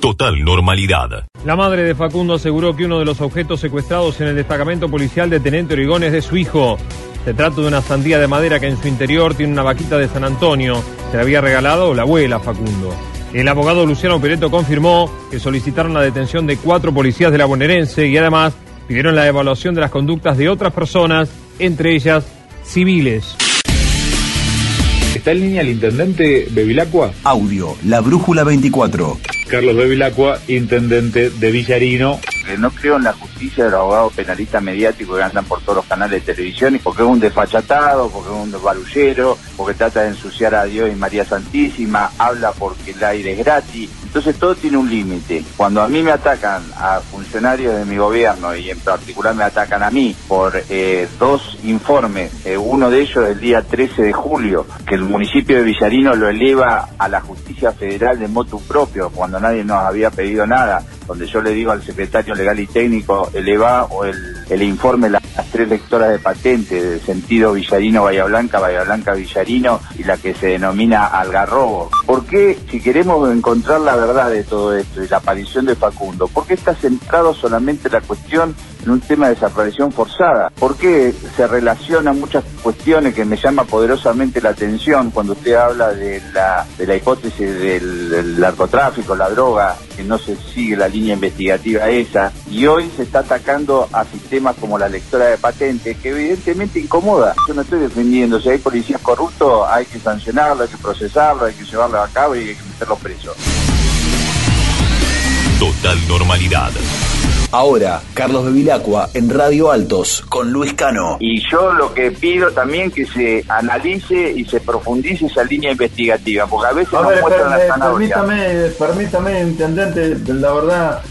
Total normalidad. La madre de Facundo aseguró que uno de los objetos secuestrados en el destacamento policial de Tenente Origón es de su hijo. Se trata de una sandía de madera que en su interior tiene una vaquita de San Antonio. Se la había regalado la abuela Facundo. El abogado Luciano Pereto confirmó que solicitaron la detención de cuatro policías de la bonaerense y además pidieron la evaluación de las conductas de otras personas, entre ellas civiles. ¿Está en línea el intendente Bevilacqua? Audio, La Brújula 24. Carlos Bevilacqua, intendente de Villarino. No creo en la justicia de los abogados penalistas mediáticos que andan por todos los canales de televisión, porque es un desfachatado, porque es un barullero, porque trata de ensuciar a Dios y María Santísima, habla porque el aire es gratis. Entonces todo tiene un límite. Cuando a mí me atacan a funcionarios de mi gobierno y en particular me atacan a mí por eh, dos informes, eh, uno de ellos el día 13 de julio, que el municipio de Villarino lo eleva a la justicia federal de motu propio, cuando nadie nos había pedido nada, donde yo le digo al secretario legal y técnico, eleva o el, el informe las, las tres lectoras de patente de sentido Villarino, Bahía Blanca, Bahía Blanca, Villarino y la que se denomina Algarrobo. ¿Por qué, si queremos encontrar la verdad de todo esto y la aparición de Facundo, por qué está centrado solamente la cuestión en un tema de desaparición forzada? ¿Por qué se relacionan muchas cuestiones que me llama poderosamente la atención cuando usted habla de la, de la hipótesis del, del narcotráfico, la droga, que no se sigue la línea investigativa esa, y hoy se está atacando a sistemas como la lectora de patentes, que evidentemente incomoda. Yo no estoy defendiendo, si hay policías corruptos hay que sancionarlo, hay que procesarlo, hay que llevarlo a cabo y hay que meterlos presos. Total normalidad. Ahora, Carlos Bevilacqua en Radio Altos con Luis Cano. Y yo lo que pido también que se analice y se profundice esa línea investigativa, porque a veces A nos ver, muestran la per- zanahoria. permítame, permítame, intendente, la verdad,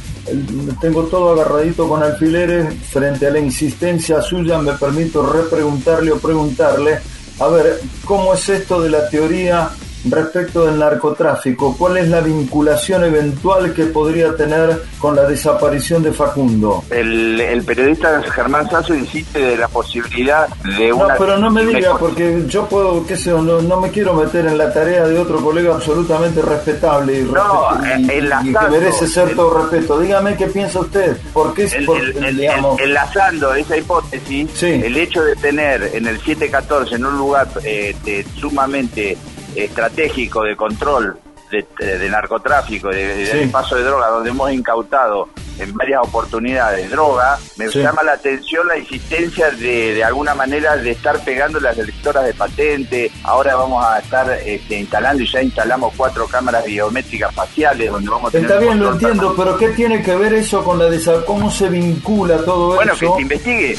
tengo todo agarradito con alfileres, frente a la insistencia suya me permito repreguntarle o preguntarle, a ver, ¿cómo es esto de la teoría respecto del narcotráfico? ¿Cuál es la vinculación eventual que podría tener con la desaparición de Facundo? El, el periodista Germán Sasso insiste de la posibilidad de No, una... pero no me diga, porque yo puedo, qué sé no, no me quiero meter en la tarea de otro colega absolutamente respetable y, No, y- que merece todo respeto. Dígame qué piensa usted, ¿por qué? Por- digamos, enlazando esa hipótesis, Sí. el hecho de tener en el 714 en un lugar eh, de- sumamente estratégico de control de, de narcotráfico, de, de- Sí. paso de droga, donde hemos incautado en varias oportunidades droga, me Sí. llama la atención la insistencia de, de alguna manera de estar pegando las lectoras de patente. Ahora vamos a estar este, instalando y ya instalamos cuatro cámaras biométricas faciales donde vamos a tener Está bien, lo entiendo, pero ¿qué tiene que ver eso con la desa ¿Cómo se vincula todo Bueno, que eso? se investigue.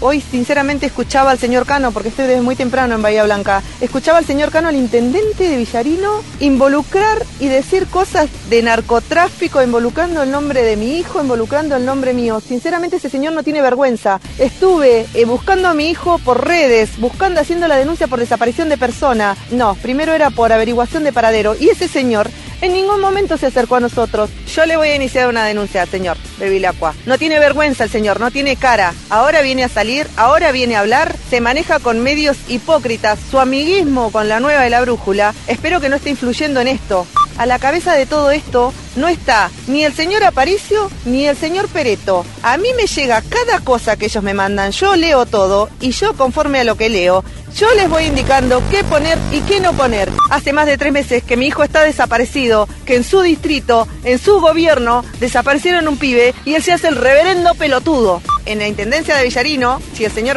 Hoy sinceramente escuchaba al señor Cano, porque estoy desde muy temprano en Bahía Blanca, escuchaba al señor Cano, al intendente de Villarino, involucrar y decir cosas de narcotráfico, involucrando el nombre de mi hijo, involucrando el nombre mío. Sinceramente ese señor no tiene vergüenza. Estuve eh, buscando a mi hijo por redes, buscando, haciendo la denuncia por desaparición de persona. No, primero era por averiguación de paradero. Y ese señor en ningún momento se acercó a nosotros. Yo le voy a iniciar una denuncia, señor Bevilacqua. No tiene vergüenza el señor, no tiene cara. Ahora viene a salir, ahora viene a hablar, se maneja con medios hipócritas. Su amiguismo con la nueva de la brújula, espero que no esté influyendo en esto. A la cabeza de todo esto no está ni el señor Aparicio ni el señor Pereto. A mí me llega cada cosa que ellos me mandan, yo leo todo y yo conforme a lo que leo, yo les voy indicando qué poner y qué no poner. Hace más de tres meses que mi hijo está desaparecido, que en su distrito, en su gobierno, desaparecieron un pibe y él se hace el reverendo pelotudo. En la intendencia de Villarino, si el señor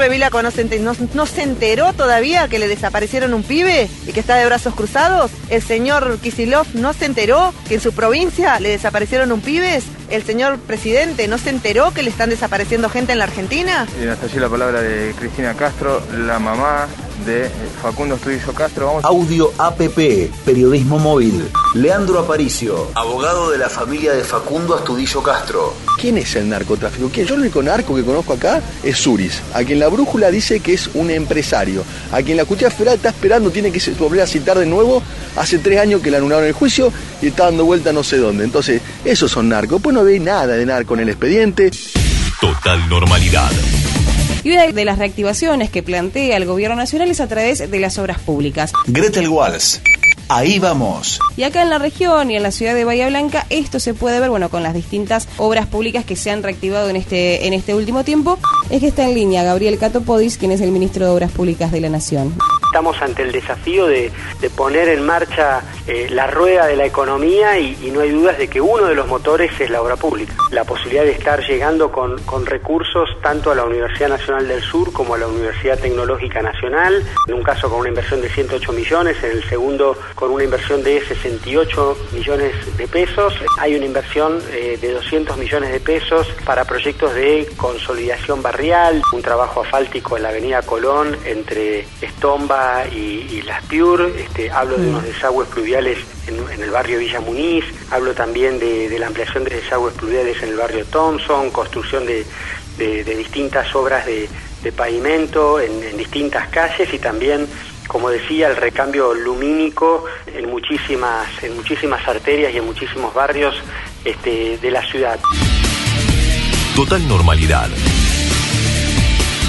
no- no se enteró todavía que le desaparecieron un pibe y que está de brazos cruzados, el señor Kisilov no se enteró que en su provincia le desaparecieron un pibes, el señor presidente no se enteró que le están desapareciendo gente en la Argentina. Y hasta allí la palabra de Cristina Castro, la mamá de eh, Facundo Estudillo Castro. Vamos Audio APP, periodismo móvil. Leandro Aparicio, abogado de la familia de Facundo Astudillo Castro. ¿Quién es el narcotráfico? ¿Quién? Yo el único narco que conozco acá es Suris, a quien la brújula dice que es un empresario, a quien la Justicia Federal está esperando, tiene que volver a citar de nuevo, hace tres años que le anularon el juicio y está dando vuelta no sé dónde. Entonces, esos son narcos. Pues no ve nada de narco en el expediente. Total normalidad. Y una de las reactivaciones que plantea el gobierno nacional es a través de las obras públicas. Gretel Walls, Ahí vamos. Y acá en la región y en la ciudad de Bahía Blanca, esto se puede ver, bueno, con las distintas obras públicas que se han reactivado en este, en este último tiempo. Es que está en línea Gabriel Catopodis, quien es el ministro de Obras Públicas de la Nación. Estamos ante el desafío de, de poner en marcha eh, la rueda de la economía y, y, no hay dudas de que uno de los motores es la obra pública. La posibilidad de estar llegando con, con recursos tanto a la Universidad Nacional del Sur como a la Universidad Tecnológica Nacional, en un caso con una inversión de 108 millones, en el segundo con una inversión de 68 millones de pesos. Hay una inversión eh, de 200 millones de pesos para proyectos de consolidación barrial, un trabajo asfáltico en la avenida Colón entre Estomba y, y Las Piur, este, hablo de unos desagües pluviales en, el barrio Villa Muniz, hablo también de, la ampliación de desagües pluviales en el barrio Thompson, construcción de, de, distintas obras de, pavimento en, en distintas calles y también como decía, el recambio lumínico en muchísimas, en muchísimas arterias y en muchísimos barrios este, de la ciudad. Total normalidad.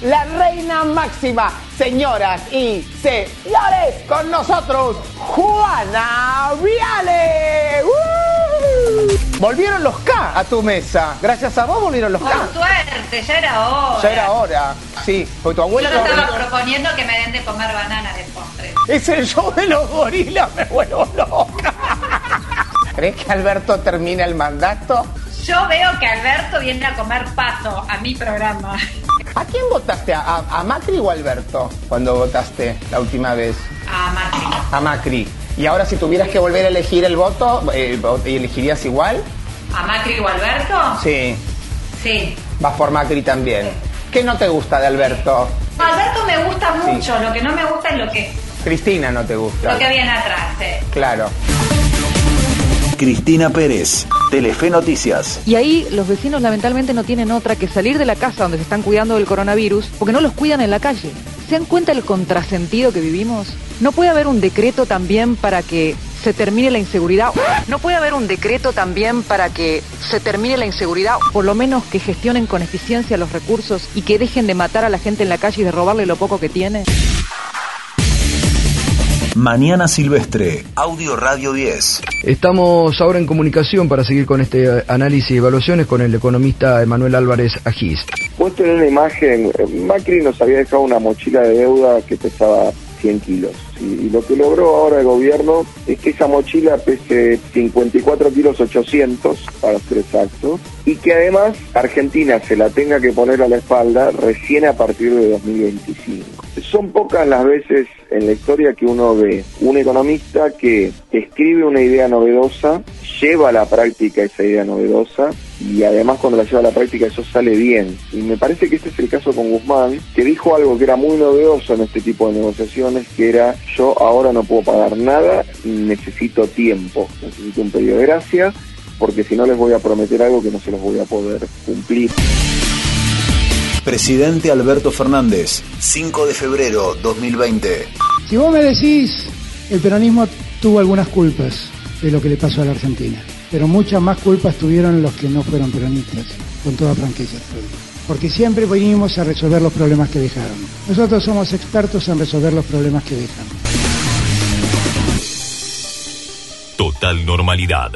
La reina máxima, señoras y señores, con nosotros, Juana Viale. ¡Uh! Volvieron los K a tu mesa. Gracias a vos volvieron los K. Por suerte, ya era hora. Ya era hora. Sí, porque tu abuela... Yo no estaba proponiendo que me den de comer banana de postre. Es el show de los gorilas, me vuelvo loca. ¿Crees que Alberto termina el mandato? Yo veo que Alberto viene a comer pato a mi programa. ¿A quién votaste? ¿A, Macri o a Alberto cuando votaste la última vez? A Macri. A Macri. Y ahora si tuvieras que volver a elegir el voto, eh, ¿elegirías igual? ¿A Macri o Alberto? Sí. Sí. Vas por Macri también. ¿Qué no te gusta de Alberto? Alberto me gusta mucho, sí. lo que no me gusta es lo que... Cristina no te gusta. Lo que viene atrás, sí. Claro. Cristina Pérez, Telefe Noticias. Y ahí los vecinos lamentablemente no tienen otra que salir de la casa donde se están cuidando del coronavirus porque no los cuidan en la calle. ¿Se dan cuenta del contrasentido que vivimos? ¿No puede haber un decreto también para que se termine la inseguridad? ¿No puede haber un decreto también para que se termine la inseguridad? Por lo menos que gestionen con eficiencia los recursos y que dejen de matar a la gente en la calle y de robarle lo poco que tiene. Mañana Silvestre, Audio Radio 10. Estamos ahora en comunicación para seguir con este análisis y evaluaciones con el economista Emanuel Álvarez Agís. Puesto en una imagen, Macri nos había dejado una mochila de deuda que pesaba 100 kilos. Y, lo que logró ahora el gobierno es que esa mochila pese 54 kilos 800, para ser exactos, y que además Argentina se la tenga que poner a la espalda recién a partir de 2025. Son pocas las veces en la historia que uno ve un economista que escribe una idea novedosa, lleva a la práctica esa idea novedosa y además cuando la lleva a la práctica eso sale bien. Y me parece que este es el caso con Guzmán, que dijo algo que era muy novedoso en este tipo de negociaciones, que era yo ahora no puedo pagar nada, necesito tiempo, necesito un periodo de gracia, porque si no les voy a prometer algo que no se los voy a poder cumplir. Presidente Alberto Fernández, 5 de febrero 2020. Si vos me decís, el peronismo tuvo algunas culpas de lo que le pasó a la Argentina, pero muchas más culpas tuvieron los que no fueron peronistas, con toda franqueza. Porque siempre venimos a resolver los problemas que dejaron. Nosotros somos expertos en resolver los problemas que dejan. Total normalidad.